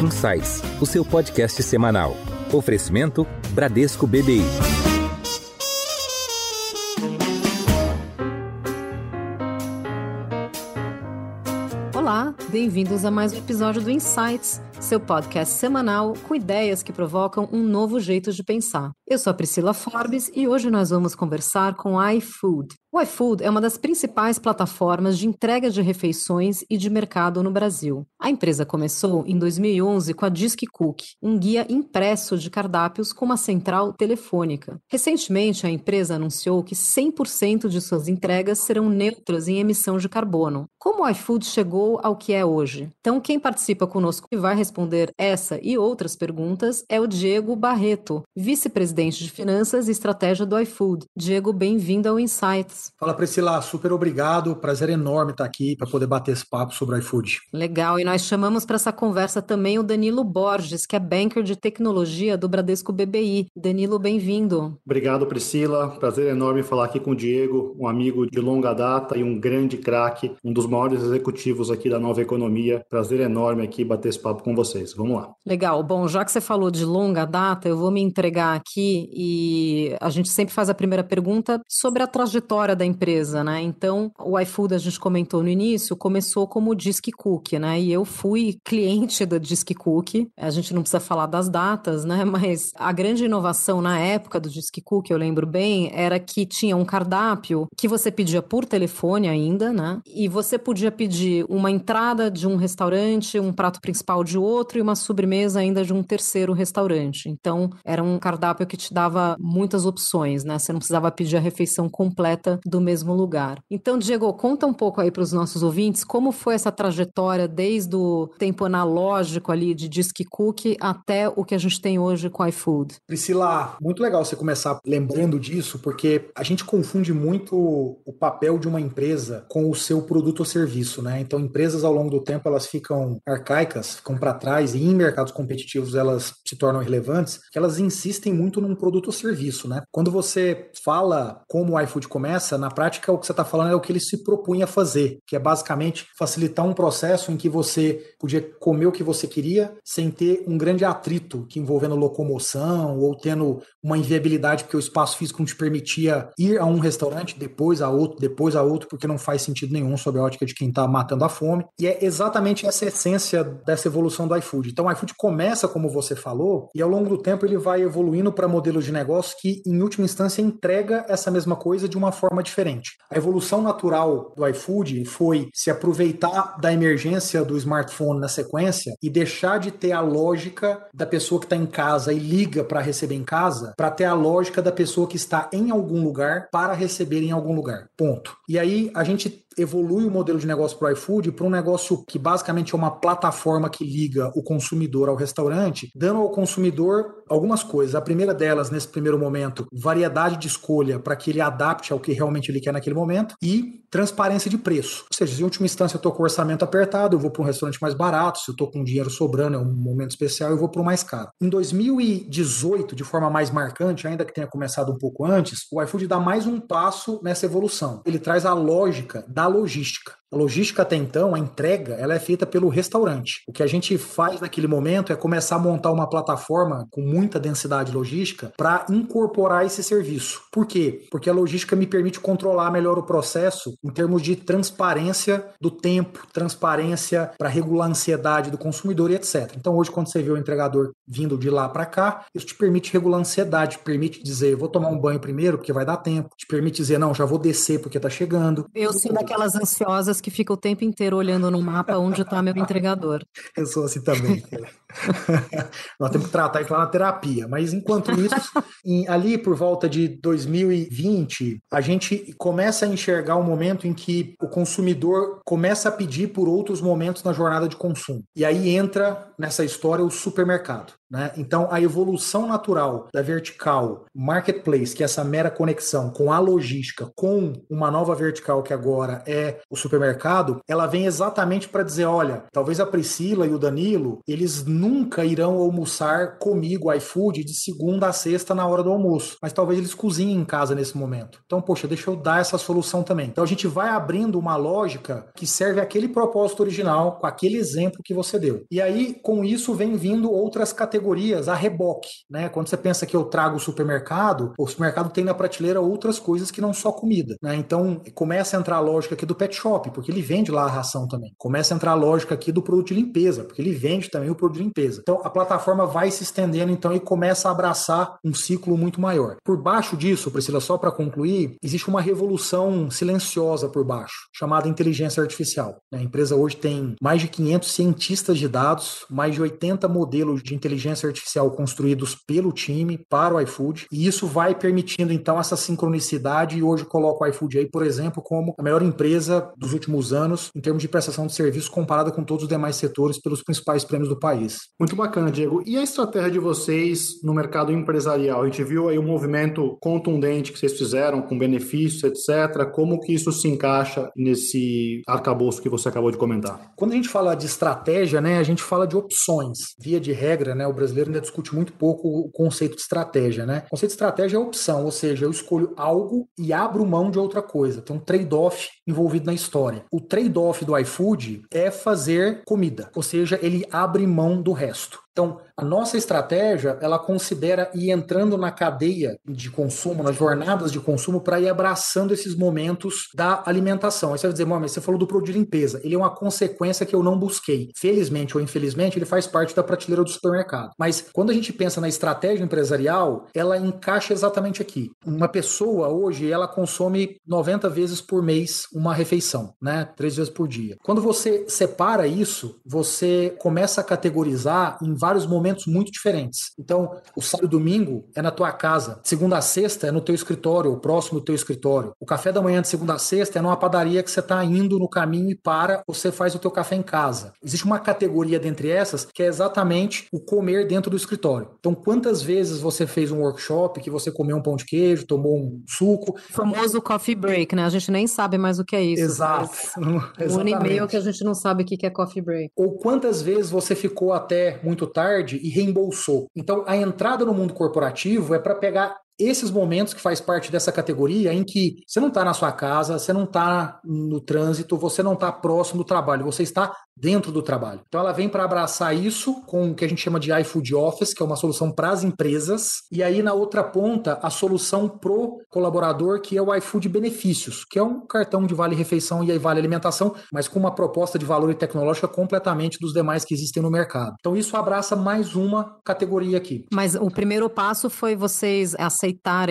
Insights, o seu podcast semanal. Oferecimento Bradesco BBI. Olá, bem-vindos a mais um episódio do Insights, seu podcast semanal com ideias que provocam um novo jeito de pensar. Eu sou a Priscila Forbes e hoje nós vamos conversar com iFood. O iFood é uma das principais plataformas de entrega de refeições e de mercado no Brasil. A empresa começou em 2011 com a Disque Cook, um guia impresso de cardápios com uma central telefônica. Recentemente, a empresa anunciou que 100% de suas entregas serão neutras em emissão de carbono. Como o iFood chegou ao que é hoje? Então, quem participa conosco e vai responder essa e outras perguntas é o Diego Barreto, vice-presidente de Finanças e Estratégia do iFood. Diego, bem-vindo ao Insights. Fala Priscila, super obrigado. Prazer enorme estar aqui para poder bater esse papo sobre o iFood. Legal, e nós chamamos para essa conversa também o Danilo Borges, que é banker de tecnologia do Bradesco BBI. Danilo, bem-vindo. Obrigado, Priscila. Prazer enorme falar aqui com o Diego, um amigo de longa data e um grande craque, um dos maiores executivos aqui da nova economia. Prazer enorme aqui bater esse papo com vocês. Vamos lá. Legal. Bom, já que você falou de longa data, eu vou me entregar aqui e a gente sempre faz a primeira pergunta sobre a trajetória da empresa, né? Então, o iFood, a gente comentou no início, começou como Disque Cook, né? E eu fui cliente da Disque Cook. A gente não precisa falar das datas, né? Mas a grande inovação na época do Disque Cook, eu lembro bem, era que tinha um cardápio que você pedia por telefone ainda, né? E você podia pedir uma entrada de um restaurante, um prato principal de outro e uma sobremesa ainda de um terceiro restaurante. Então, era um cardápio que te dava muitas opções, né? Você não precisava pedir a refeição completa do mesmo lugar. Então, Diego, conta um pouco aí para os nossos ouvintes como foi essa trajetória desde o tempo analógico ali de Disque Cook até o que a gente tem hoje com iFood. Priscila, muito legal você começar lembrando disso, porque a gente confunde muito o papel de uma empresa com o seu produto ou serviço, né? Então, empresas ao longo do tempo elas ficam arcaicas, ficam para trás e em mercados competitivos elas se tornam relevantes, que elas insistem muito num produto ou serviço, né? Quando você fala como o iFood começa na prática, o que você está falando é o que ele se propunha fazer, que é basicamente facilitar um processo em que você podia comer o que você queria sem ter um grande atrito que envolvendo locomoção ou tendo uma inviabilidade porque o espaço físico não te permitia ir a um restaurante, depois a outro, depois a outro, porque não faz sentido nenhum sob a ótica de quem está matando a fome. E é exatamente essa essência dessa evolução do iFood. Então o iFood começa, como você falou, e ao longo do tempo ele vai evoluindo para modelos de negócio que, em última instância, entrega essa mesma coisa de uma forma forma diferente. A evolução natural do iFood foi se aproveitar da emergência do smartphone na sequência e deixar de ter a lógica da pessoa que está em casa e liga para receber em casa, para ter a lógica da pessoa que está em algum lugar para receber em algum lugar. Ponto. E aí a gente evolui o modelo de negócio para o iFood para um negócio que basicamente é uma plataforma que liga o consumidor ao restaurante, dando ao consumidor algumas coisas. A primeira delas, nesse primeiro momento, variedade de escolha para que ele adapte ao que realmente ele quer naquele momento e transparência de preço. Ou seja, se em última instância eu estou com o orçamento apertado, eu vou para um restaurante mais barato, se eu estou com dinheiro sobrando, é um momento especial, eu vou para o mais caro. Em 2018, de forma mais marcante, ainda que tenha começado um pouco antes, o iFood dá mais um passo nessa evolução. Ele traz a lógica da logística. A logística até então, a entrega, ela é feita pelo restaurante. O que a gente faz naquele momento é começar a montar uma plataforma com muita densidade logística para incorporar esse serviço. Por quê? Porque a logística me permite controlar melhor o processo em termos de transparência do tempo, transparência para regular a ansiedade do consumidor e etc. Então hoje quando você vê o entregador vindo de lá para cá, isso te permite regular a ansiedade, permite dizer, vou tomar um banho primeiro porque vai dar tempo, te permite dizer, não, já vou descer porque está chegando. Eu sou daquelas ansiosas pessoas que ficam o tempo inteiro olhando no mapa onde está meu entregador. Eu sou assim também. Nós temos que tratar isso lá na terapia. Mas enquanto isso, em, ali por volta de 2020, a gente começa a enxergar um momento em que o consumidor começa a pedir por outros momentos na jornada de consumo. E aí entra nessa história o supermercado. Né? Então, a evolução natural da vertical marketplace, que é essa mera conexão com a logística, com uma nova vertical que agora é o supermercado, ela vem exatamente para dizer: olha, talvez a Priscila e o Danilo, eles nunca irão almoçar comigo iFood de segunda a sexta na hora do almoço, mas talvez eles cozinhem em casa nesse momento. Então, poxa, deixa eu dar essa solução também. Então, a gente vai abrindo uma lógica que serve aquele propósito original, com aquele exemplo que você deu. E aí, com isso, vem vindo outras categorias a reboque, né? Quando você pensa que eu trago o supermercado, o supermercado tem na prateleira outras coisas que não só comida, né? Então, começa a entrar a lógica aqui do pet shop, porque ele vende lá a ração também. Começa a entrar a lógica aqui do produto de limpeza, porque ele vende também o produto de limpeza. Então, a plataforma vai se estendendo então e começa a abraçar um ciclo muito maior. Por baixo disso, Priscila, só para concluir, existe uma revolução silenciosa por baixo, chamada inteligência artificial. A empresa hoje tem mais de 500 cientistas de dados, mais de 80 modelos de inteligência artificial construídos pelo time para o iFood, e isso vai permitindo então essa sincronicidade e hoje coloco o iFood aí, por exemplo, como a melhor empresa dos últimos anos em termos de prestação de serviço comparada com todos os demais setores pelos principais prêmios do país. Muito bacana, Diego. E a estratégia de vocês no mercado empresarial? A gente viu aí um movimento contundente que vocês fizeram com benefícios, etc. Como que isso se encaixa nesse arcabouço que você acabou de comentar? Quando a gente fala de estratégia, né, a gente fala de opções. Via de regra, né, o brasileiro ainda discute muito pouco o conceito de estratégia, né? O conceito de estratégia é opção, ou seja, eu escolho algo e abro mão de outra coisa. Tem um trade-off envolvido na história. O trade-off do iFood é fazer comida, ou seja, ele abre mão do resto. Então, a nossa estratégia, ela considera ir entrando na cadeia de consumo, nas jornadas de consumo, para ir abraçando esses momentos da alimentação. Aí você vai dizer, mas você falou do produto de limpeza. Ele é uma consequência que eu não busquei. Felizmente ou infelizmente, ele faz parte da prateleira do supermercado. Mas quando a gente pensa na estratégia empresarial, ela encaixa exatamente aqui. Uma pessoa hoje, ela consome 90 vezes por mês uma refeição, né? Três vezes por dia. Quando você separa isso, você começa a categorizar em vários momentos muito diferentes. Então, o sábado e domingo é na tua casa, segunda a sexta é no teu escritório, ou próximo do teu escritório. O café da manhã de segunda a sexta é numa padaria que você está indo no caminho e para, você faz o teu café em casa. Existe uma categoria dentre essas que é exatamente o comer dentro do escritório. Então, quantas vezes você fez um workshop que você comeu um pão de queijo, tomou um suco? O famoso coffee break, né? A gente nem sabe mais o que é isso. Exato. Um ano e meio que a gente não sabe o que é coffee break. Ou quantas vezes você ficou até muito tarde e reembolsou. Então, a entrada no mundo corporativo é para pegar esses momentos que faz parte dessa categoria em que você não está na sua casa, você não está no trânsito, você não está próximo do trabalho, você está dentro do trabalho. Então ela vem para abraçar isso com o que a gente chama de iFood Office, que é uma solução para as empresas, e aí na outra ponta a solução pro colaborador, que é o iFood Benefícios, que é um cartão de vale refeição e aí vale alimentação, mas com uma proposta de valor e tecnológica completamente dos demais que existem no mercado. Então isso abraça mais uma categoria aqui. Mas o primeiro passo foi vocês aceitarem,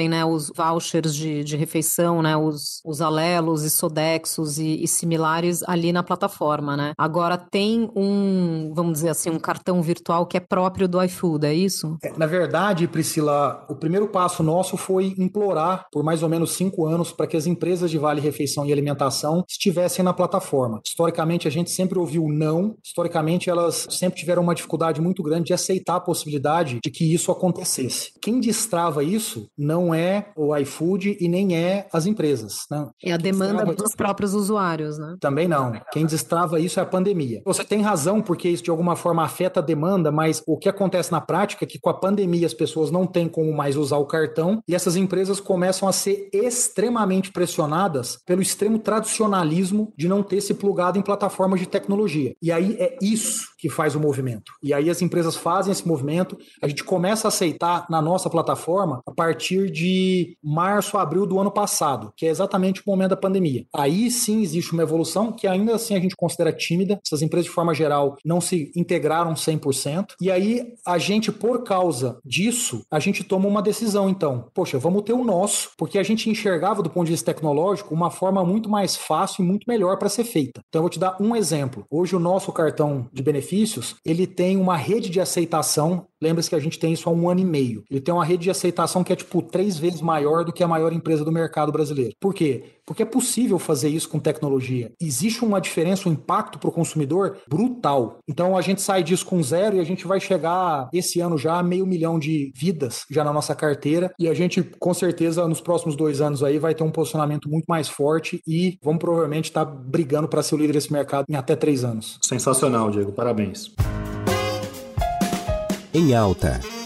né, os vouchers de, de refeição, né, os, os alelos e sodexos e, e similares ali na plataforma, né? Agora tem um, vamos dizer assim, um cartão virtual que é próprio do iFood, é isso? É, na verdade, Priscila, o primeiro passo nosso foi implorar por mais ou menos cinco anos para que as empresas de vale refeição e alimentação estivessem na plataforma. Historicamente, a gente sempre ouviu não. Historicamente, elas sempre tiveram uma dificuldade muito grande de aceitar a possibilidade de que isso acontecesse. Quem destrava isso não é o iFood e nem é as empresas. Né? É a demanda destrava... dos próprios usuários, né? Também não. Quem destrava isso é a pandemia pandemia. Você tem razão, porque isso de alguma forma afeta a demanda, mas o que acontece na prática é que com a pandemia as pessoas não têm como mais usar o cartão e essas empresas começam a ser extremamente pressionadas pelo extremo tradicionalismo de não ter se plugado em plataformas de tecnologia. E aí é isso que faz o movimento. E aí as empresas fazem esse movimento, a gente começa a aceitar na nossa plataforma a partir de março, abril do ano passado, que é exatamente o momento da pandemia. Aí sim existe uma evolução que ainda assim a gente considera tímida, essas empresas, de forma geral, não se integraram 100%. E aí, a gente, por causa disso, a gente toma uma decisão, então. Poxa, vamos ter o nosso, porque a gente enxergava, do ponto de vista tecnológico, uma forma muito mais fácil e muito melhor para ser feita. Então, eu vou te dar um exemplo. Hoje, o nosso cartão de benefícios, ele tem uma rede de aceitação Lembre-se que a gente tem isso há um ano e meio. Ele tem uma rede de aceitação que é tipo três vezes maior do que a maior empresa do mercado brasileiro. Por quê? Porque é possível fazer isso com tecnologia. Existe uma diferença, um impacto para o consumidor brutal. Então a gente sai disso com zero e a gente vai chegar esse ano já a meio milhão de vidas já na nossa carteira. E a gente, com certeza, nos próximos dois anos aí vai ter um posicionamento muito mais forte e vamos provavelmente estar tá brigando para ser o líder desse mercado em até três anos. Sensacional, Diego. Parabéns. Em alta.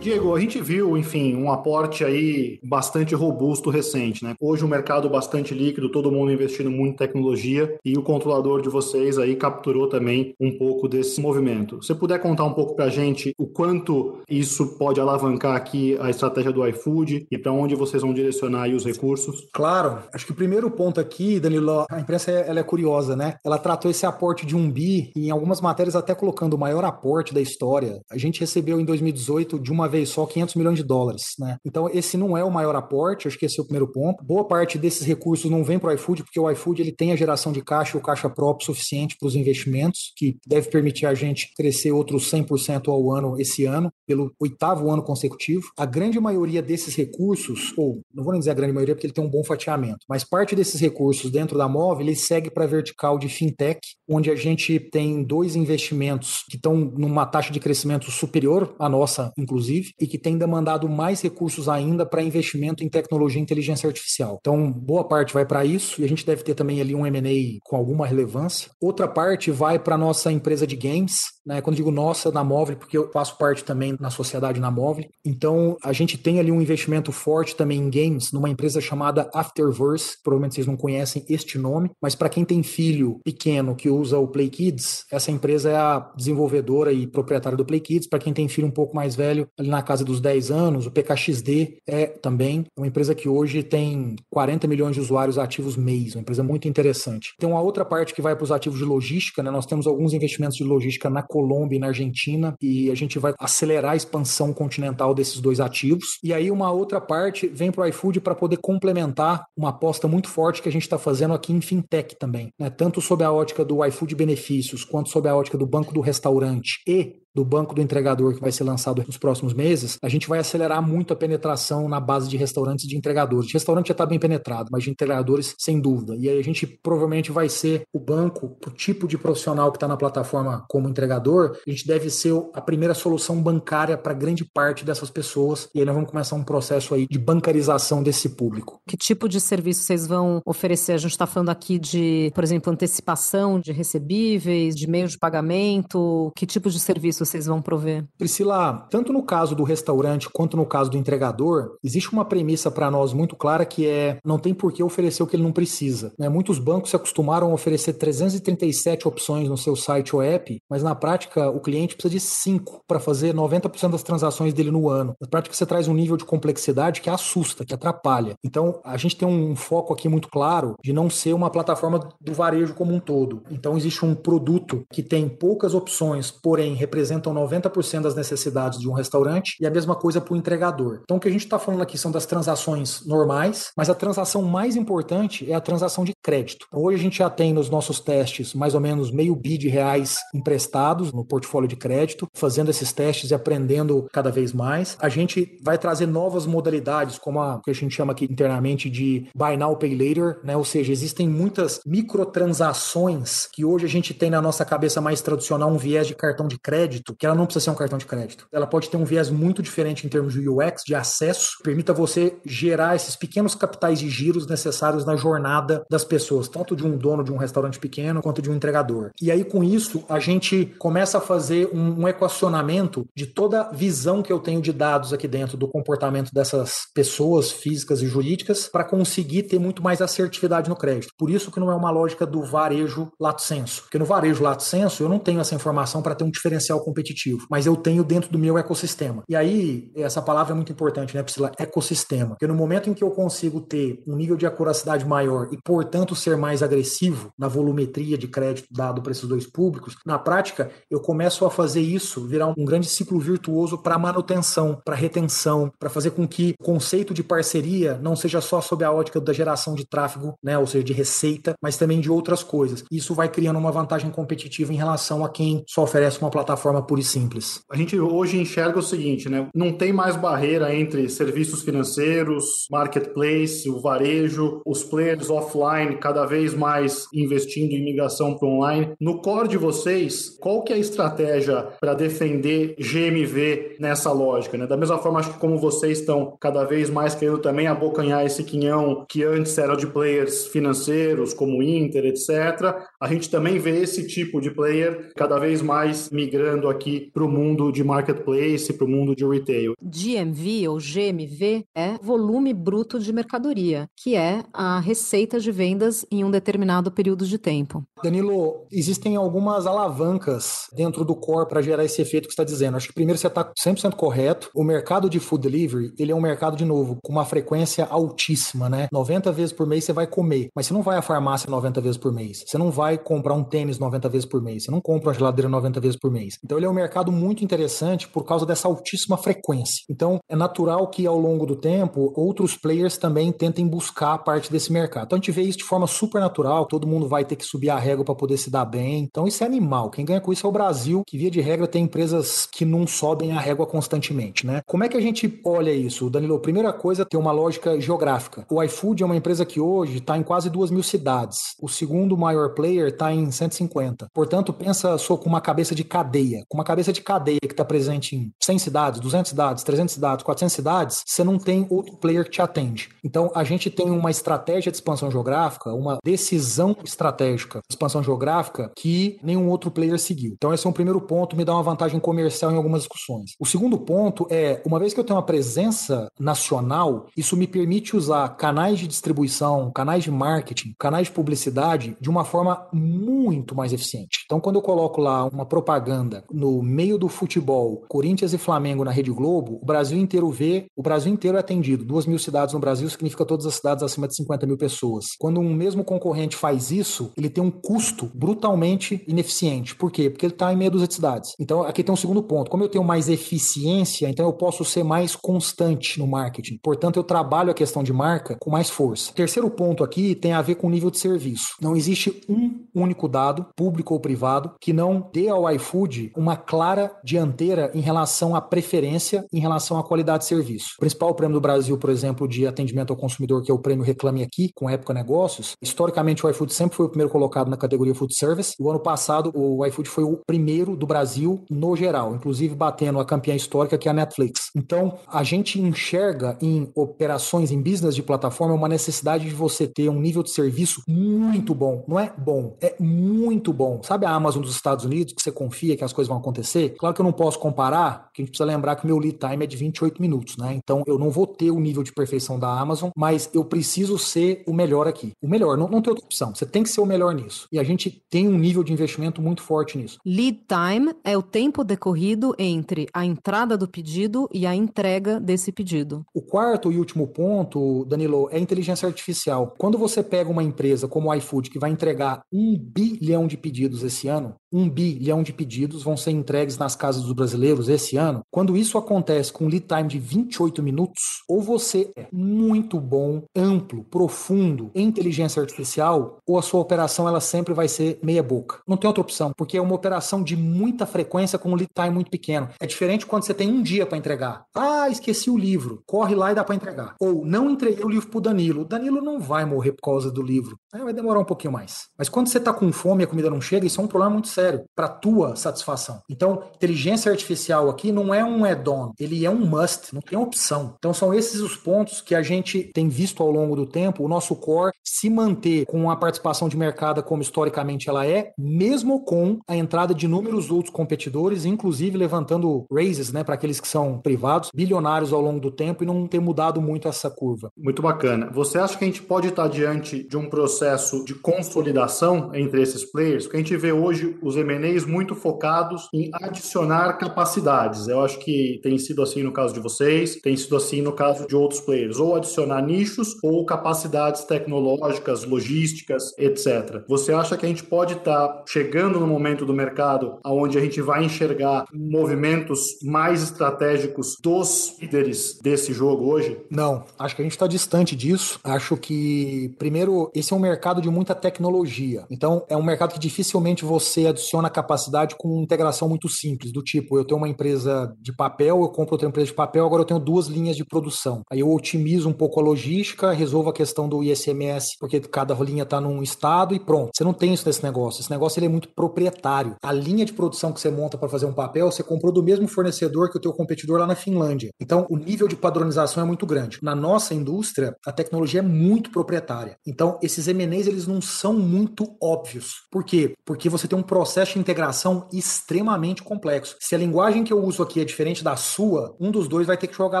Diego, a gente viu, enfim, um aporte aí bastante robusto recente, né? Hoje o um mercado bastante líquido, todo mundo investindo muito em tecnologia e o controlador de vocês aí capturou também um pouco desse movimento. Se puder contar um pouco para a gente o quanto isso pode alavancar aqui a estratégia do iFood e para onde vocês vão direcionar os recursos? Claro. Acho que o primeiro ponto aqui, Danilo, a imprensa ela é curiosa, né? Ela tratou esse aporte de um bi em algumas matérias até colocando o maior aporte da história. A gente recebeu em 2018 de uma vez só 500 milhões de dólares, né? Então esse não é o maior aporte, acho que esse é o primeiro ponto. Boa parte desses recursos não vem para o iFood, porque o iFood ele tem a geração de caixa e o caixa próprio suficiente para os investimentos, que deve permitir a gente crescer outros 100% ao ano esse ano, pelo oitavo ano consecutivo. A grande maioria desses recursos, ou não vou nem dizer a grande maioria porque ele tem um bom fatiamento, mas parte desses recursos dentro da móvel, ele segue para a vertical de fintech, onde a gente tem dois investimentos que estão numa taxa de crescimento superior à nossa, inclusive, e que tem demandado mais recursos ainda para investimento em tecnologia e inteligência artificial. Então, boa parte vai para isso e a gente deve ter também ali um M&A com alguma relevância. Outra parte vai para nossa empresa de games, né? Quando digo nossa, na Móvel, porque eu faço parte também na sociedade na Móvel. Então, a gente tem ali um investimento forte também em games, numa empresa chamada Afterverse. Provavelmente vocês não conhecem este nome, mas para quem tem filho pequeno que usa o Play Kids, essa empresa é a desenvolvedora e proprietária do Play Kids. Para quem tem filho um pouco mais velho, ali na casa dos 10 anos, o PKXD é também uma empresa que hoje tem 40 milhões de usuários ativos mês, uma empresa muito interessante. Tem uma outra parte que vai para os ativos de logística, né? Nós temos alguns investimentos de logística na Colômbia e na Argentina, e a gente vai acelerar a expansão continental desses dois ativos. E aí uma outra parte vem para o iFood para poder complementar uma aposta muito forte que a gente está fazendo aqui em fintech também, né? tanto sob a ótica do iFood benefícios, quanto sob a ótica do banco do restaurante e do banco do entregador que vai ser lançado nos próximos meses, a gente vai acelerar muito a penetração na base de restaurantes e de entregadores. De restaurante já está bem penetrado, mas de entregadores, sem dúvida. E aí a gente provavelmente vai ser o banco, o tipo de profissional que está na plataforma como entregador, a gente deve ser a primeira solução bancária para grande parte dessas pessoas. E aí nós vamos começar um processo aí de bancarização desse público. Que tipo de serviço vocês vão oferecer? A gente está falando aqui de, por exemplo, antecipação de recebíveis, de meio de pagamento. Que tipo de serviço vocês vão prover? Priscila, tanto no caso do restaurante quanto no caso do entregador, existe uma premissa para nós muito clara que é não tem por que oferecer o que ele não precisa. Né? Muitos bancos se acostumaram a oferecer 337 opções no seu site ou app, mas na prática o cliente precisa de 5 para fazer 90% das transações dele no ano. Na prática você traz um nível de complexidade que assusta, que atrapalha. Então a gente tem um foco aqui muito claro de não ser uma plataforma do varejo como um todo. Então existe um produto que tem poucas opções, porém representa representam 90% das necessidades de um restaurante e a mesma coisa para o entregador. Então, o que a gente está falando aqui são das transações normais, mas a transação mais importante é a transação de crédito. Então, hoje a gente já tem nos nossos testes mais ou menos meio bi de reais emprestados no portfólio de crédito, fazendo esses testes e aprendendo cada vez mais. A gente vai trazer novas modalidades, como a que a gente chama aqui internamente de Buy Now Pay Later, né? Ou seja, existem muitas microtransações que hoje a gente tem na nossa cabeça mais tradicional um viés de cartão de crédito que ela não precisa ser um cartão de crédito. Ela pode ter um viés muito diferente em termos de UX, de acesso, permita você gerar esses pequenos capitais de giros necessários na jornada das pessoas, tanto de um dono de um restaurante pequeno quanto de um entregador. E aí, com isso, a gente começa a fazer um, um equacionamento de toda a visão que eu tenho de dados aqui dentro do comportamento dessas pessoas físicas e jurídicas para conseguir ter muito mais assertividade no crédito. Por isso que não é uma lógica do varejo lato senso. Porque no varejo lato senso eu não tenho essa informação para ter um diferencial competitivo mas eu tenho dentro do meu ecossistema. E aí, essa palavra é muito importante, né, Priscila? Ecossistema. Porque no momento em que eu consigo ter um nível de acuracidade maior e, portanto, ser mais agressivo na volumetria de crédito dado para esses dois públicos, na prática, eu começo a fazer isso virar um grande ciclo virtuoso para manutenção, para retenção, para fazer com que o conceito de parceria não seja só sob a ótica da geração de tráfego, né, ou seja, de receita, mas também de outras coisas. Isso vai criando uma vantagem competitiva em relação a quem só oferece uma plataforma pura e simples. A gente hoje enxerga o seguinte, né? Não tem mais barreira entre serviços financeiros, marketplace, o varejo, os players offline cada vez mais investindo em migração para online. No core de vocês, qual que é a estratégia para defender GMV nessa lógica, né? Da mesma forma, acho que como vocês estão cada vez mais querendo também abocanhar esse quinhão que antes era de players financeiros, como Inter, etc. A gente também vê esse tipo de player cada vez mais migrando aqui para o mundo de marketplace, para o mundo de retail. GMV ou GMV é volume bruto de mercadoria, que é a receita de vendas em um determinado período de tempo. Danilo, existem algumas alavancas dentro do core para gerar esse efeito que você está dizendo. Acho que primeiro você está 100% correto. O mercado de food delivery, ele é um mercado, de novo, com uma frequência altíssima, né? 90 vezes por mês você vai comer, mas você não vai à farmácia 90 vezes por mês. Você não vai comprar um tênis 90 vezes por mês. Você não compra uma geladeira 90 vezes por mês. Então ele é um mercado muito interessante por causa dessa altíssima frequência. Então é natural que ao longo do tempo outros players também tentem buscar parte desse mercado. Então a gente vê isso de forma super natural, todo mundo vai ter que subir a régua para poder se dar bem. Então isso é animal. Quem ganha com isso é o Brasil, que via de regra tem empresas que não sobem a régua constantemente, né? Como é que a gente olha isso, Danilo? Primeira coisa, tem uma lógica geográfica. O iFood é uma empresa que hoje está em quase duas mil cidades. O segundo maior player está em 150. Portanto, pensa só com uma cabeça de cadeia. Com uma cabeça de cadeia que está presente em 100 cidades, 200 cidades, 300 cidades, 400 cidades, você não tem outro player que te atende. Então, a gente tem uma estratégia de expansão geográfica, uma decisão estratégica de expansão geográfica que nenhum outro player seguiu. Então, esse é um primeiro ponto, me dá uma vantagem comercial em algumas discussões. O segundo ponto é, uma vez que eu tenho uma presença nacional, isso me permite usar canais de distribuição, canais de marketing, canais de publicidade de uma forma muito mais eficiente. Então, quando eu coloco lá uma propaganda no meio do futebol, Corinthians e Flamengo na Rede Globo, o Brasil inteiro vê, o Brasil inteiro é atendido. Duas mil cidades no Brasil significa todas as cidades acima de 50 mil pessoas. Quando um mesmo concorrente faz isso, ele tem um custo brutalmente ineficiente. Por quê? Porque ele está em meia dúzia de cidades. Então, aqui tem um segundo ponto. Como eu tenho mais eficiência, então eu posso ser mais constante no marketing. Portanto, eu trabalho a questão de marca com mais força. Terceiro ponto aqui tem a ver com o nível de serviço. Não existe um único dado, público ou privado, que não dê ao iFood uma clara dianteira em relação à preferência, em relação à qualidade de serviço. O principal prêmio do Brasil, por exemplo, de atendimento ao consumidor, que é o prêmio Reclame Aqui, com Época Negócios, historicamente o iFood sempre foi o primeiro colocado na categoria Food Service. O ano passado, o iFood foi o primeiro do Brasil no geral, inclusive batendo a campeã histórica, que é a Netflix. Então, a gente enxerga em operações, em business de plataforma, uma necessidade de você ter um nível de serviço muito bom. Não é bom, é muito bom. Sabe a Amazon dos Estados Unidos, que você confia que as coisas vão acontecer? Claro que eu não posso comparar, porque a gente precisa lembrar que o meu lead time é de 28 minutos, né? Então, eu não vou ter o nível de perfeição da Amazon, mas eu preciso ser o melhor aqui. O melhor, não, não tem outra opção. Você tem que ser o melhor nisso. E a gente tem um nível de investimento muito forte nisso. Lead time é o tempo decorrido entre a entrada do pedido e a entrega desse pedido. O quarto e último ponto, Danilo, é a inteligência artificial. Quando você pega uma empresa como o iFood, que vai entregar um bilhão de pedidos esse ano, um bilhão de pedidos vão ser entregues nas casas dos brasileiros esse ano. Quando isso acontece com um lead time de 28 minutos, ou você é muito bom, amplo, profundo em inteligência artificial, ou a sua operação ela sempre vai ser meia boca. Não tem outra opção, porque é uma operação de muita frequência com um lead time muito pequeno. É diferente quando você tem um dia para entregar. Ah, esqueci o livro. Corre lá e dá para entregar. Ou não entreguei o livro pro Danilo. O Danilo não vai morrer por causa do livro. Aí vai demorar um pouquinho mais. Mas quando você tá com fome e a comida não chega, isso é um problema muito sério para tua satisfação. Então, inteligência artificial aqui não é um add-on, ele é um must, não tem opção. Então, são esses os pontos que a gente tem visto ao longo do tempo, o nosso core se manter com a participação de mercado como historicamente ela é, mesmo com a entrada de inúmeros outros competidores, inclusive levantando raises, né, para aqueles que são privados, bilionários ao longo do tempo e não ter mudado muito essa curva. Muito bacana. Você acha que a gente pode estar diante de um processo de consolidação entre esses players? Porque a gente vê hoje os os M&As muito focados em adicionar capacidades. Eu acho que tem sido assim no caso de vocês, tem sido assim no caso de outros players, ou adicionar nichos ou capacidades tecnológicas, logísticas, etc. Você acha que a gente pode estar tá chegando no momento do mercado onde a gente vai enxergar movimentos mais estratégicos dos líderes desse jogo hoje? Não, acho que a gente está distante disso. Acho que, primeiro, esse é um mercado de muita tecnologia. Então, é um mercado que dificilmente você adiciona capacidade com integração muito simples, do tipo, eu tenho uma empresa de papel, eu compro outra empresa de papel, agora eu tenho duas linhas de produção. Aí eu otimizo um pouco a logística, resolvo a questão do ISMS, porque cada linha está num estado e pronto. Você não tem isso nesse negócio. Esse negócio ele é muito proprietário. A linha de produção que você monta para fazer um papel, você comprou do mesmo fornecedor que o teu competidor lá na Finlândia. Então, o nível de padronização é muito grande. Na nossa indústria, a tecnologia é muito proprietária. Então, esses M&As, eles não são muito óbvios. Por quê? Porque você tem um processo de integração extremamente complexo. Se a linguagem que eu uso aqui é diferente da sua, um dos dois vai ter que jogar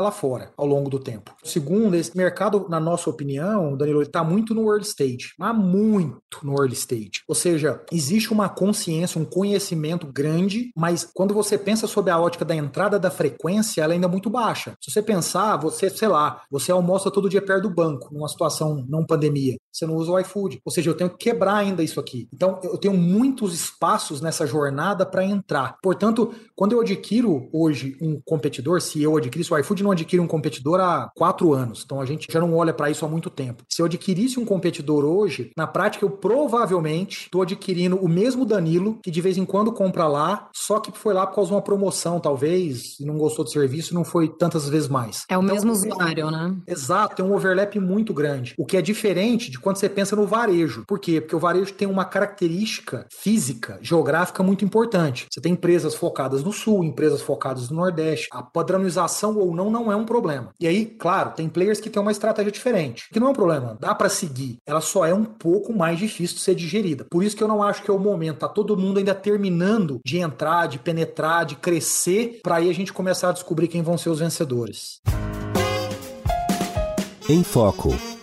lá fora ao longo do tempo. Segundo, esse mercado, na nossa opinião, Danilo, ele está muito no early stage, mas muito no early stage. Ou seja, existe uma consciência, um conhecimento grande, mas quando você pensa sobre a ótica da entrada da frequência, ela é ainda muito baixa. Se você pensar, você, sei lá, você almoça todo dia perto do banco, numa situação não pandemia, você não usa o iFood. Ou seja, eu tenho que quebrar ainda isso aqui. Então, eu tenho muitos espaços nessa jornada para entrar. Portanto, quando eu adquiro hoje um competidor, se eu adquirisse o iFood, não adquire um competidor há quatro anos. Então, a gente já não olha para isso há muito tempo. Se eu adquirisse um competidor hoje, na prática, eu provavelmente estou adquirindo o mesmo Danilo, que de vez em quando compra lá, só que foi lá por causa de uma promoção, talvez, e não gostou do serviço não foi tantas vezes mais. É o então, mesmo usuário, né? Exato, tem um overlap muito grande. O que é diferente de quando você pensa no varejo. Por quê? Porque o varejo tem uma característica física, geográfica muito importante. Você tem empresas focadas no sul, empresas focadas no nordeste. A padronização ou não não é um problema. E aí, claro, tem players que têm uma estratégia diferente, que não é um problema, dá para seguir. Ela só é um pouco mais difícil de ser digerida. Por isso que eu não acho que é o momento, tá todo mundo ainda terminando de entrar, de penetrar, de crescer, para aí a gente começar a descobrir quem vão ser os vencedores. Em Foco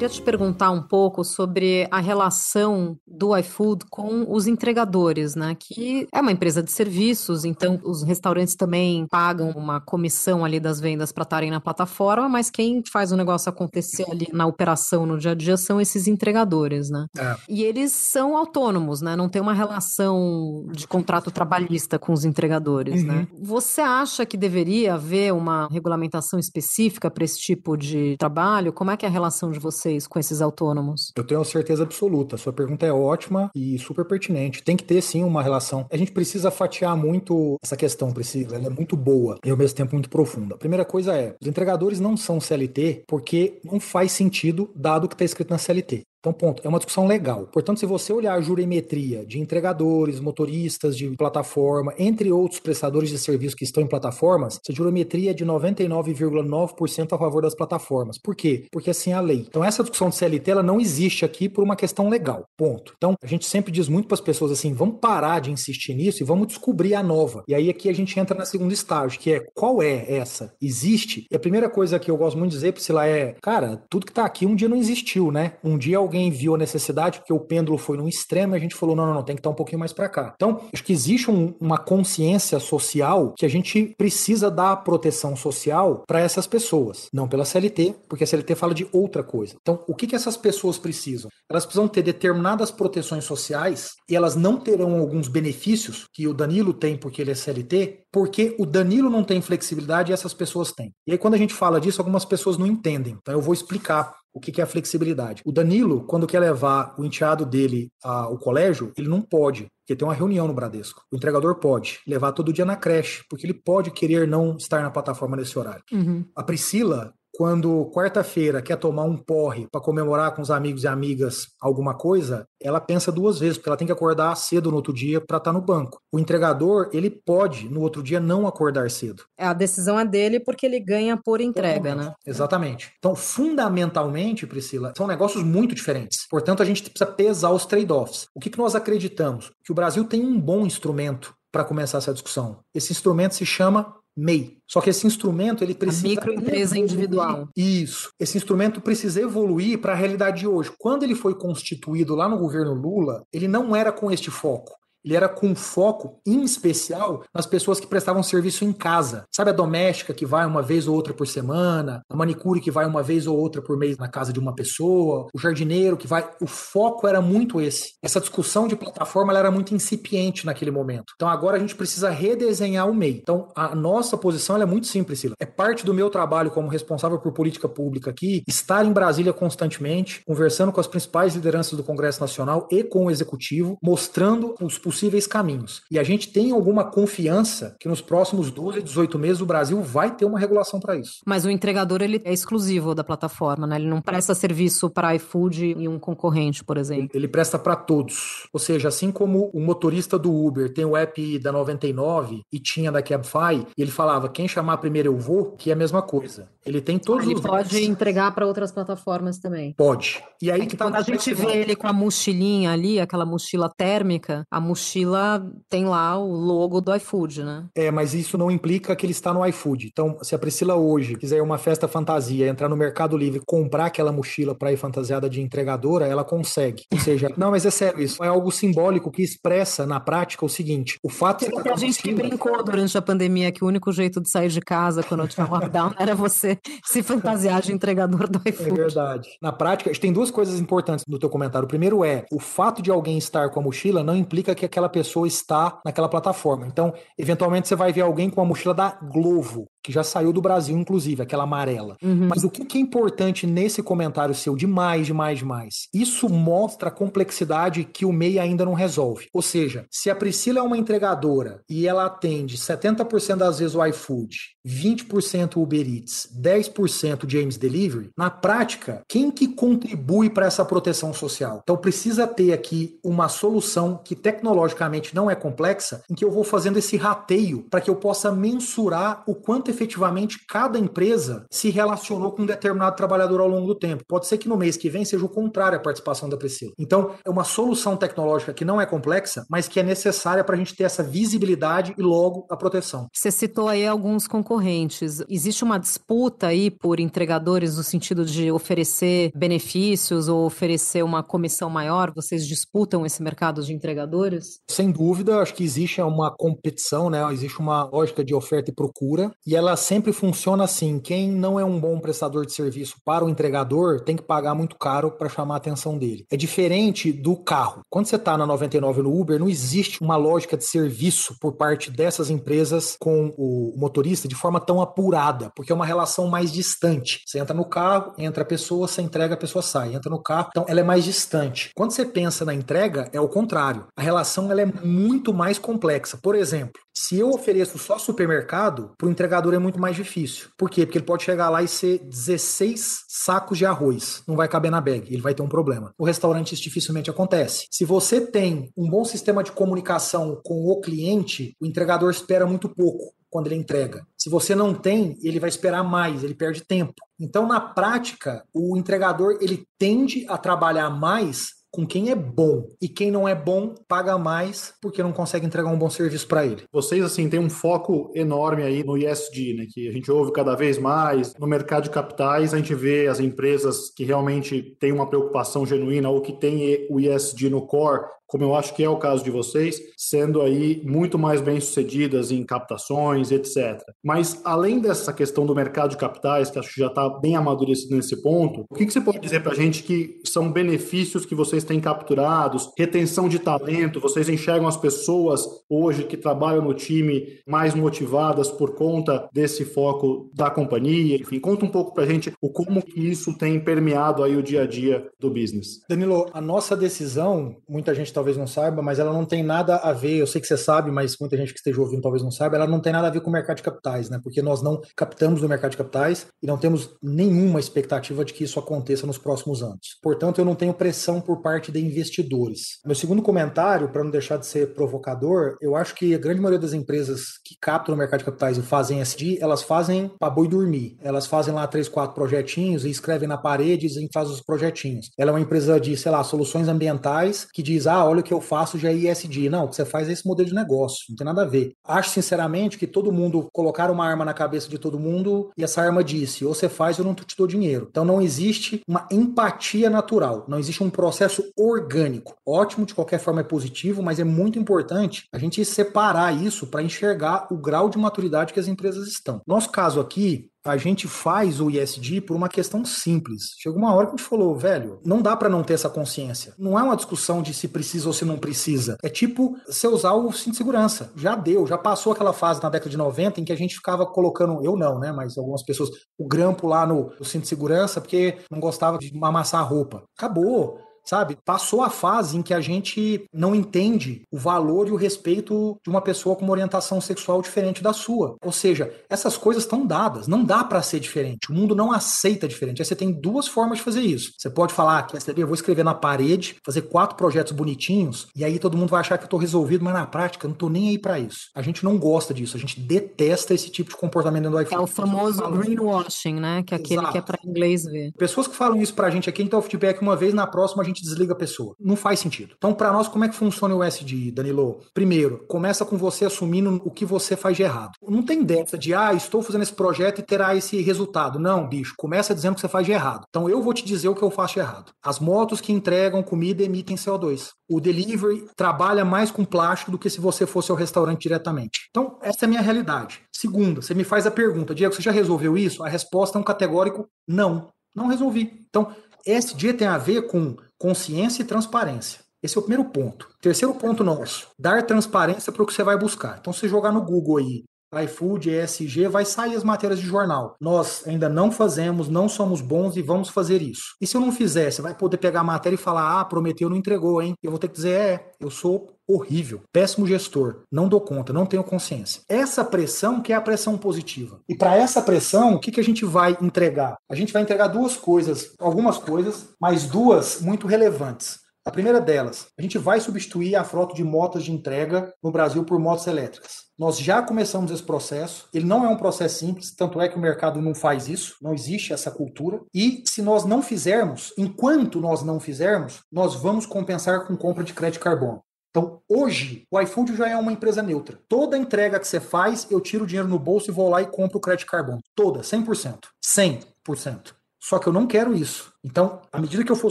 queria te perguntar um pouco sobre a relação do iFood com os entregadores, né? Que é uma empresa de serviços, então os restaurantes também pagam uma comissão ali das vendas para estarem na plataforma, mas quem faz o negócio acontecer ali na operação no dia a dia são esses entregadores, né? É. E eles são autônomos, né? Não tem uma relação de contrato trabalhista com os entregadores, né? uhum. né? Você acha que deveria haver uma regulamentação específica para esse tipo de trabalho? Como é que é a relação de vocês? Vocês com esses autônomos? Eu tenho certeza absoluta. Sua pergunta é ótima e super pertinente. Tem que ter sim uma relação. A gente precisa fatiar muito essa questão, precisa. Ela é muito boa e ao mesmo tempo muito profunda. A primeira coisa é: os entregadores não são CLT porque não faz sentido dado o que está escrito na CLT. Então, ponto. É uma discussão legal. Portanto, se você olhar a jurimetria de entregadores, motoristas de plataforma, entre outros prestadores de serviço que estão em plataformas, essa jurimetria é de 99,9% a favor das plataformas. Por quê? Porque assim é a lei. Então, essa discussão de CLT ela não existe aqui por uma questão legal. Ponto. Então, a gente sempre diz muito para as pessoas assim: vamos parar de insistir nisso e vamos descobrir a nova. E aí aqui a gente entra na segunda estágio, que é qual é essa? Existe? E a primeira coisa que eu gosto muito de dizer, Priscila, é: cara, tudo que está aqui um dia não existiu, né? Um dia alguém viu a necessidade, porque o pêndulo foi num extremo e a gente falou: não, não, não, tem que estar um pouquinho mais para cá. Então, acho que existe um, uma consciência social que a gente precisa dar proteção social para essas pessoas, não pela CLT, porque a CLT fala de outra coisa. Então, o que, que essas pessoas precisam? Elas precisam ter determinadas proteções sociais e elas não terão alguns benefícios que o Danilo tem porque ele é CLT, porque o Danilo não tem flexibilidade e essas pessoas têm. E aí, quando a gente fala disso, algumas pessoas não entendem. Então, eu vou explicar o que é a flexibilidade. O Danilo, quando quer levar o enteado dele ao colégio, ele não pode, porque tem uma reunião no Bradesco. O entregador pode levar todo dia na creche, porque ele pode querer não estar na plataforma nesse horário. Uhum. A Priscila, quando quarta-feira quer tomar um porre para comemorar com os amigos e amigas alguma coisa, ela pensa duas vezes, porque ela tem que acordar cedo no outro dia para estar tá no banco. O entregador, ele pode no outro dia não acordar cedo. É, a decisão é dele porque ele ganha por entrega, né? Exatamente. Então, fundamentalmente, Priscila, são negócios muito diferentes. Portanto, a gente precisa pesar os trade-offs. O que, que nós acreditamos? Que o Brasil tem um bom instrumento para começar essa discussão. Esse instrumento se chama MEI. Só que esse instrumento ele precisa. A microempresa individual. Isso. Esse instrumento precisa evoluir para a realidade de hoje. Quando ele foi constituído lá no governo Lula, ele não era com este foco ele era com foco, em especial, nas pessoas que prestavam serviço em casa. Sabe a doméstica que vai uma vez ou outra por semana, a manicure que vai uma vez ou outra por mês na casa de uma pessoa, o jardineiro que vai. O foco era muito esse. Essa discussão de plataforma era muito incipiente naquele momento. Então agora a gente precisa redesenhar o MEI. Então a nossa posição é muito simples, Sila. É parte do meu trabalho como responsável por política pública aqui, estar em Brasília constantemente, conversando com as principais lideranças do Congresso Nacional e com o Executivo, mostrando os possíveis caminhos. E a gente tem alguma confiança que nos próximos 12, 18 meses o Brasil vai ter uma regulação para isso. Mas o entregador ele é exclusivo da plataforma, né? Ele não presta serviço para iFood e um concorrente, por exemplo. Ele, presta para todos. Ou seja, assim como o motorista do Uber tem o app da 99 e tinha da Cabify, e ele falava: quem chamar primeiro eu vou, que é a mesma coisa. Ele tem todos ele os. Pode entregar para outras plataformas também. Pode. E aí é que, que tá quando a gente vê ele com a mochilinha ali, aquela mochila térmica, a mochila mochila tem lá o logo do iFood, né? É, mas isso não implica que ele está no iFood. Então, se a Priscila hoje quiser uma festa fantasia, entrar no Mercado Livre, comprar aquela mochila para ir fantasiada de entregadora, ela consegue. Ou seja, não, mas é sério, isso é algo simbólico que expressa na prática o seguinte: o fato de. Tem gente que brincou durante a pandemia que o único jeito de sair de casa quando tinha lockdown era você se fantasiar de entregador do iFood. É verdade. Na prática, tem duas coisas importantes no teu comentário. O primeiro é: o fato de alguém estar com a mochila não implica que aquela pessoa está naquela plataforma. Então, eventualmente você vai ver alguém com a mochila da Glovo, que já saiu do Brasil, inclusive, aquela amarela. Uhum. Mas o que é importante nesse comentário seu, demais, demais, demais? Isso mostra a complexidade que o MEI ainda não resolve. Ou seja, se a Priscila é uma entregadora e ela atende 70% das vezes o iFood, 20% Uber Eats, 10% James Delivery, na prática, quem que contribui para essa proteção social? Então precisa ter aqui uma solução que tecnologicamente não é complexa, em que eu vou fazendo esse rateio para que eu possa mensurar o quanto efetivamente cada empresa se relacionou com um determinado trabalhador ao longo do tempo. Pode ser que no mês que vem seja o contrário a participação da Priscila. Então, é uma solução tecnológica que não é complexa, mas que é necessária para a gente ter essa visibilidade e logo a proteção. Você citou aí alguns concorrentes. Existe uma disputa aí por entregadores no sentido de oferecer benefícios ou oferecer uma comissão maior? Vocês disputam esse mercado de entregadores? Sem dúvida, acho que existe uma competição, né? Existe uma lógica de oferta e procura e ela sempre funciona assim: quem não é um bom prestador de serviço para o entregador tem que pagar muito caro para chamar a atenção dele. É diferente do carro. Quando você está na 99 no Uber, não existe uma lógica de serviço por parte dessas empresas com o motorista de forma tão apurada, porque é uma relação mais distante. Você entra no carro, entra a pessoa, você entrega, a pessoa sai. Entra no carro, então ela é mais distante. Quando você pensa na entrega, é o contrário. A relação ela é muito mais complexa. Por exemplo, se eu ofereço só supermercado, para o entregador é muito mais difícil. Por quê? Porque ele pode chegar lá e ser 16 sacos de arroz. Não vai caber na bag, ele vai ter um problema. No restaurante isso dificilmente acontece. Se você tem um bom sistema de comunicação com o cliente, o entregador espera muito pouco quando ele entrega. Se você não tem, ele vai esperar mais, ele perde tempo. Então, na prática, o entregador ele tende a trabalhar mais com quem é bom. E quem não é bom paga mais porque não consegue entregar um bom serviço para ele. Vocês, assim, têm um foco enorme aí no ESG, né? Que a gente ouve cada vez mais. No mercado de capitais, a gente vê as empresas que realmente têm uma preocupação genuína ou que têm o ESG no core como eu acho que é o caso de vocês, sendo aí muito mais bem sucedidas em captações, etc. Mas além dessa questão do mercado de capitais, que acho que já está bem amadurecido nesse ponto, o que, que você pode dizer para a gente que são benefícios que vocês têm capturados, retenção de talento, vocês enxergam as pessoas hoje que trabalham no time mais motivadas por conta desse foco da companhia, enfim, conta um pouco para a gente o como isso tem permeado aí o dia a dia do business. Danilo, a nossa decisão, muita gente está talvez não saiba, mas ela não tem nada a ver, eu sei que você sabe, mas muita gente que esteja ouvindo talvez não saiba, ela não tem nada a ver com o mercado de capitais, né? Porque nós não captamos no mercado de capitais e não temos nenhuma expectativa de que isso aconteça nos próximos anos. Portanto, eu não tenho pressão por parte de investidores. Meu segundo comentário, para não deixar de ser provocador, eu acho que a grande maioria das empresas que captam no mercado de capitais e fazem SD, elas fazem para boi dormir. Elas fazem lá três, quatro projetinhos e escrevem na parede e fazem os projetinhos. Ela é uma empresa de, sei lá, soluções ambientais que diz, ah, olha o que eu faço já é ISD. Não, o que você faz é esse modelo de negócio, não tem nada a ver. Acho sinceramente que todo mundo colocar uma arma na cabeça de todo mundo e essa arma disse, ou você faz ou não te dou dinheiro. Então não existe uma empatia natural, não existe um processo orgânico. Ótimo, de qualquer forma é positivo, mas é muito importante a gente separar isso para enxergar o grau de maturidade que as empresas estão. Nosso caso aqui, a gente faz o ISD por uma questão simples. Chegou uma hora que a gente falou, velho, não dá para não ter essa consciência. Não é uma discussão de se precisa ou se não precisa. É tipo você usar o cinto de segurança. Já deu, já passou aquela fase na década de 90 em que a gente ficava colocando, eu não, né, mas algumas pessoas, o grampo lá no, no cinto de segurança porque não gostava de amassar a roupa. Acabou sabe? Passou a fase em que a gente não entende o valor e o respeito de uma pessoa com uma orientação sexual diferente da sua. Ou seja, essas coisas estão dadas, não dá para ser diferente. O mundo não aceita diferente. Aí você tem duas formas de fazer isso. Você pode falar, quer saber, eu vou escrever na parede, fazer quatro projetos bonitinhos, e aí todo mundo vai achar que eu tô resolvido, mas na prática eu não tô nem aí para isso. A gente não gosta disso, a gente detesta esse tipo de comportamento dentro do iPhone. É o famoso greenwashing, né? Que é aquele Exato. que é para inglês ver. Pessoas que falam isso pra gente aqui, então o feedback uma vez, na próxima a gente gente desliga a pessoa. Não faz sentido. Então, para nós, como é que funciona o SD, Danilo? Primeiro, começa com você assumindo o que você faz de errado. Não tem dessa de, ah, estou fazendo esse projeto e terá esse resultado. Não, bicho, começa dizendo que você faz de errado. Então, eu vou te dizer o que eu faço de errado. As motos que entregam comida emitem CO2. O delivery trabalha mais com plástico do que se você fosse ao restaurante diretamente. Então, essa é a minha realidade. Segunda, você me faz a pergunta, Diego, você já resolveu isso? A resposta é um categórico não. Não resolvi. Então, ESG tem a ver com consciência e transparência. Esse é o primeiro ponto. Terceiro ponto nosso, dar transparência para o que você vai buscar. Então, se jogar no Google aí, iFood, ESG, vai sair as matérias de jornal. Nós ainda não fazemos, não somos bons e vamos fazer isso. E se eu não fizer, você vai poder pegar a matéria e falar, ah, prometeu, não entregou, hein? Eu vou ter que dizer, é, eu sou horrível, péssimo gestor, não dou conta, não tenho consciência. Essa pressão que é a pressão positiva. E para essa pressão, o que, que a gente vai entregar? A gente vai entregar duas coisas, algumas coisas, mas duas muito relevantes. A primeira delas, a gente vai substituir a frota de motos de entrega no Brasil por motos elétricas. Nós já começamos esse processo. Ele não é um processo simples, tanto é que o mercado não faz isso, não existe essa cultura. E se nós não fizermos, enquanto nós não fizermos, nós vamos compensar com compra de crédito carbono. Então, hoje, o iFood já é uma empresa neutra. Toda entrega que você faz, eu tiro o dinheiro no bolso e vou lá e compro o crédito carbono. Toda, 100%. 100%. Só que eu não quero isso. Então, à medida que eu for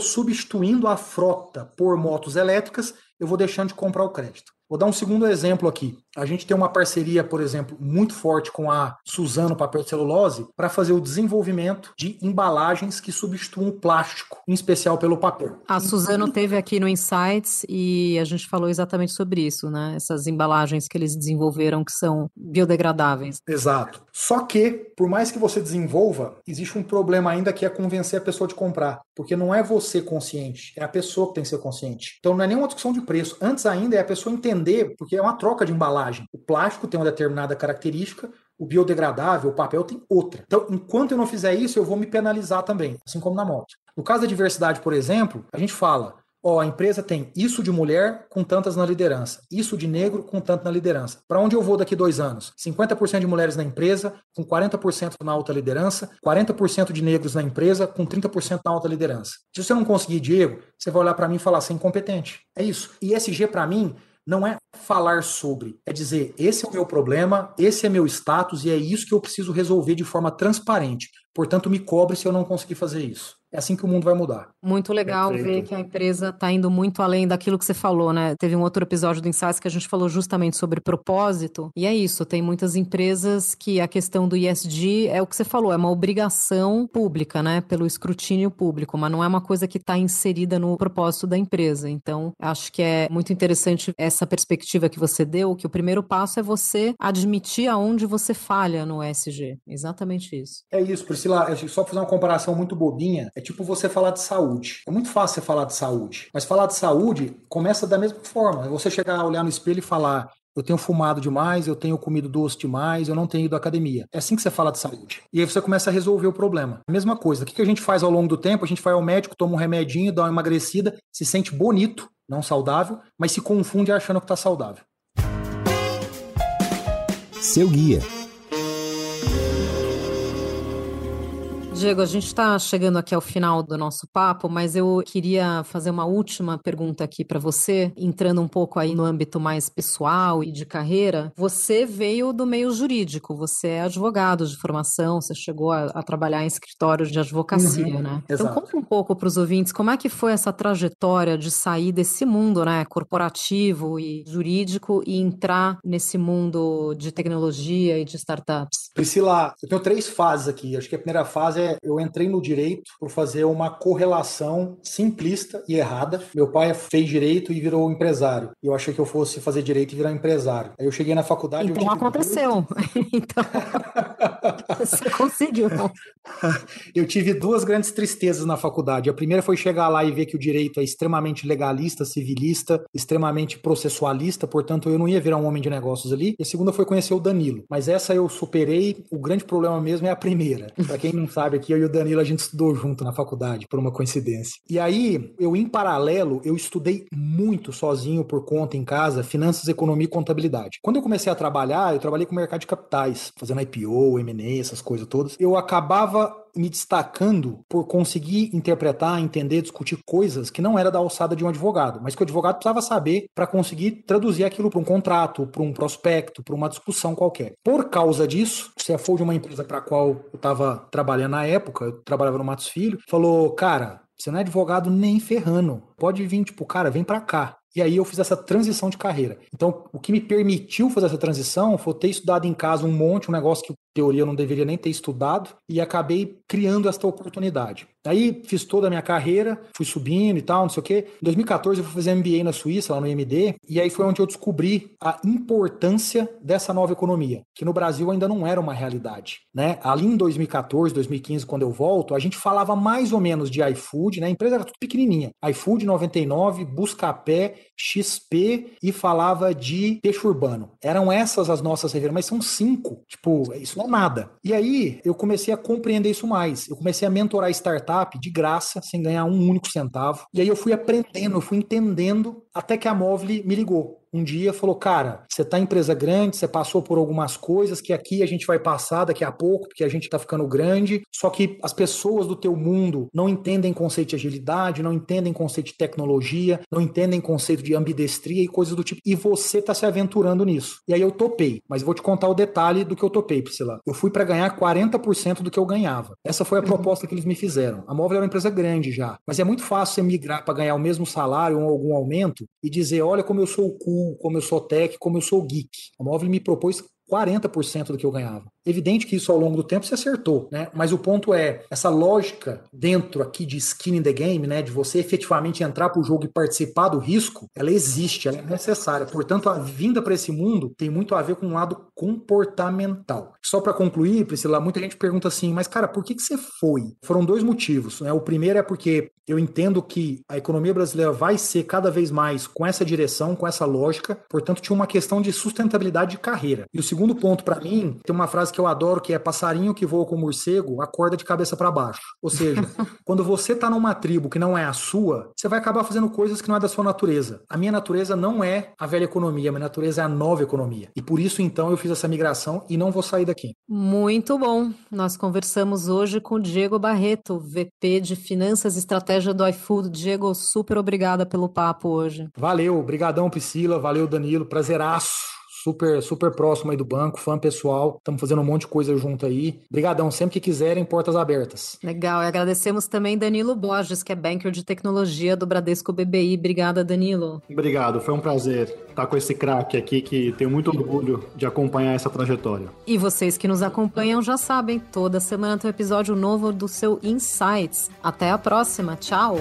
substituindo a frota por motos elétricas, eu vou deixando de comprar o crédito. Vou dar um segundo exemplo aqui. A gente tem uma parceria, por exemplo, muito forte com a Suzano Papel Celulose para fazer o desenvolvimento de embalagens que substituam o plástico, em especial pelo papel. A Suzano teve aqui no Insights e a gente falou exatamente sobre isso, né? Essas embalagens que eles desenvolveram que são biodegradáveis. Exato. Só que, por mais que você desenvolva, existe um problema ainda que é convencer a pessoa de comprar, porque não é você consciente, é a pessoa que tem que ser consciente. Então não é nenhuma discussão de preço. Antes ainda é a pessoa entender entender, porque é uma troca de embalagem. O plástico tem uma determinada característica, o biodegradável, o papel tem outra. Então, enquanto eu não fizer isso, eu vou me penalizar também, assim como na moto. No caso da diversidade, por exemplo, a gente fala, ó, a empresa tem isso de mulher com tantas na liderança, isso de negro com tanto na liderança. Para onde eu vou daqui dois anos? 50% de mulheres na empresa, com 40% na alta liderança, 40% de negros na empresa, com 30% na alta liderança. Se você não conseguir, Diego, você vai olhar para mim e falar, você é incompetente. É isso. E ESG, para mim, não é falar sobre, é dizer: esse é o meu problema, esse é meu status e é isso que eu preciso resolver de forma transparente. Portanto, me cobre se eu não conseguir fazer isso. É assim que o mundo vai mudar. Muito legal Perfeito. ver que a empresa está indo muito além daquilo que você falou, né? Teve um outro episódio do Insights que a gente falou justamente sobre propósito. E é isso, tem muitas empresas que a questão do ISD é o que você falou, é uma obrigação pública, né? Pelo escrutínio público, mas não é uma coisa que está inserida no propósito da empresa. Então, acho que é muito interessante essa perspectiva que você deu, que o primeiro passo é você admitir aonde você falha no ESG. Exatamente isso. É isso, Priscila. Só fazer uma comparação muito bobinha é tipo você falar de saúde. É muito fácil você falar de saúde, mas falar de saúde começa da mesma forma. Você chegar, olhar no espelho e falar: eu tenho fumado demais, eu tenho comido doce demais, eu não tenho ido à academia. É assim que você fala de saúde. E aí você começa a resolver o problema. Mesma coisa, o que a gente faz ao longo do tempo? A gente vai ao médico, toma um remedinho, dá uma emagrecida, se sente bonito, não saudável, mas se confunde achando que está saudável. Seu guia Diego, a gente está chegando aqui ao final do nosso papo, mas eu queria fazer uma última pergunta aqui para você, entrando um pouco aí no âmbito mais pessoal e de carreira. Você veio do meio jurídico, você é advogado de formação, você chegou a, a trabalhar em escritórios de advocacia, uhum, né? Então, exato. Então conta um pouco para os ouvintes como é que foi essa trajetória de sair desse mundo, né, corporativo e jurídico e entrar nesse mundo de tecnologia e de startups. Priscila, eu tenho três fases aqui. Acho que a primeira fase é eu entrei no direito por fazer uma correlação simplista e errada. Meu pai fez direito e virou empresário. E eu achei que eu fosse fazer direito e virar empresário. Aí eu cheguei na faculdade. Então aconteceu. então você conseguiu. eu tive duas grandes tristezas na faculdade. A primeira foi chegar lá e ver que o direito é extremamente legalista, civilista, extremamente processualista, portanto eu não ia virar um homem de negócios ali. E a segunda foi conhecer o Danilo. Mas essa eu superei. O grande problema mesmo é a primeira. Para quem não sabe, que eu e o Danilo a gente estudou junto na faculdade, por uma coincidência. E aí, eu em paralelo, eu estudei muito sozinho por conta em casa, finanças, economia e contabilidade. Quando eu comecei a trabalhar, eu trabalhei com o mercado de capitais, fazendo IPO, M&A, essas coisas todas. Eu acabava me destacando por conseguir interpretar, entender, discutir coisas que não era da alçada de um advogado, mas que o advogado precisava saber para conseguir traduzir aquilo para um contrato, para um prospecto, para uma discussão qualquer. Por causa disso, o CFO de uma empresa para a qual eu estava trabalhando na época, eu trabalhava no Matos Filho, falou: "Cara, você não é advogado nem ferrando. Pode vir, tipo, cara, vem para cá. E aí eu fiz essa transição de carreira. Então, o que me permitiu fazer essa transição foi ter estudado em casa um monte, um negócio que teoria eu não deveria nem ter estudado, e acabei criando esta oportunidade. Aí fiz toda a minha carreira, fui subindo e tal, não sei o quê. Em 2014 eu fui fazer MBA na Suíça, lá no IMD, e aí foi onde eu descobri a importância dessa nova economia, que no Brasil ainda não era uma realidade, né? Ali em 2014, 2015, quando eu volto, a gente falava mais ou menos de iFood, né? A empresa era tudo pequenininha. iFood 99, Buscapé, XP e falava de peixe urbano. Eram essas as nossas referências, mas são cinco. Tipo, isso não é nada. E aí eu comecei a compreender isso mais. Eu comecei a mentorar startup de graça, sem ganhar um único centavo. E aí eu fui aprendendo, eu fui entendendo até que a Móvel me ligou um dia falou: Cara, você está em empresa grande, você passou por algumas coisas que aqui a gente vai passar daqui a pouco, porque a gente está ficando grande. Só que as pessoas do teu mundo não entendem conceito de agilidade, não entendem conceito de tecnologia, não entendem conceito de ambidestria e coisas do tipo. E você está se aventurando nisso. E aí eu topei, mas vou te contar o detalhe do que eu topei, Priscila. Eu fui para ganhar 40% do que eu ganhava. Essa foi a uhum. proposta que eles me fizeram. A Móvel era uma empresa grande já, mas é muito fácil você migrar para ganhar o mesmo salário ou algum aumento e dizer: olha como eu sou como eu sou tech, como eu sou geek. A Móvel me propôs 40% do que eu ganhava. Evidente que isso ao longo do tempo se acertou, né? Mas o ponto é, essa lógica dentro aqui de skin in the game, né, de você efetivamente entrar para o jogo e participar do risco, ela existe, ela é necessária. Portanto, a vinda para esse mundo tem muito a ver com um lado comportamental. Só para concluir, Priscila, muita gente pergunta assim, mas cara, por que, que você foi? Foram dois motivos, né? O primeiro é porque eu entendo que a economia brasileira vai ser cada vez mais com essa direção, com essa lógica, portanto, tinha uma questão de sustentabilidade de carreira. E o segundo ponto para mim, tem uma frase que eu adoro que é passarinho que voa com morcego, acorda de cabeça para baixo. Ou seja, quando você tá numa tribo que não é a sua, você vai acabar fazendo coisas que não é da sua natureza. A minha natureza não é a velha economia, a minha natureza é a nova economia. E por isso então eu fiz essa migração e não vou sair daqui. Muito bom. Nós conversamos hoje com o Diego Barreto, VP de Finanças e Estratégia do iFood. Diego, super obrigada pelo papo hoje. Valeu, obrigadão Priscila, valeu Danilo, prazeraço super super próximo aí do banco, fã pessoal. Estamos fazendo um monte de coisa junto aí. Obrigadão, sempre que quiserem, portas abertas. Legal, e agradecemos também Danilo Borges, que é banker de tecnologia do Bradesco BBI. Obrigada, Danilo. Obrigado, foi um prazer estar com esse craque aqui que tenho muito orgulho de acompanhar essa trajetória. E vocês que nos acompanham já sabem, toda semana tem um episódio novo do seu Insights. Até a próxima, tchau!